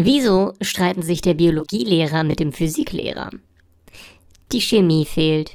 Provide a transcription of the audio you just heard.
Wieso streiten sich der Biologielehrer mit dem Physiklehrer? Die Chemie fehlt,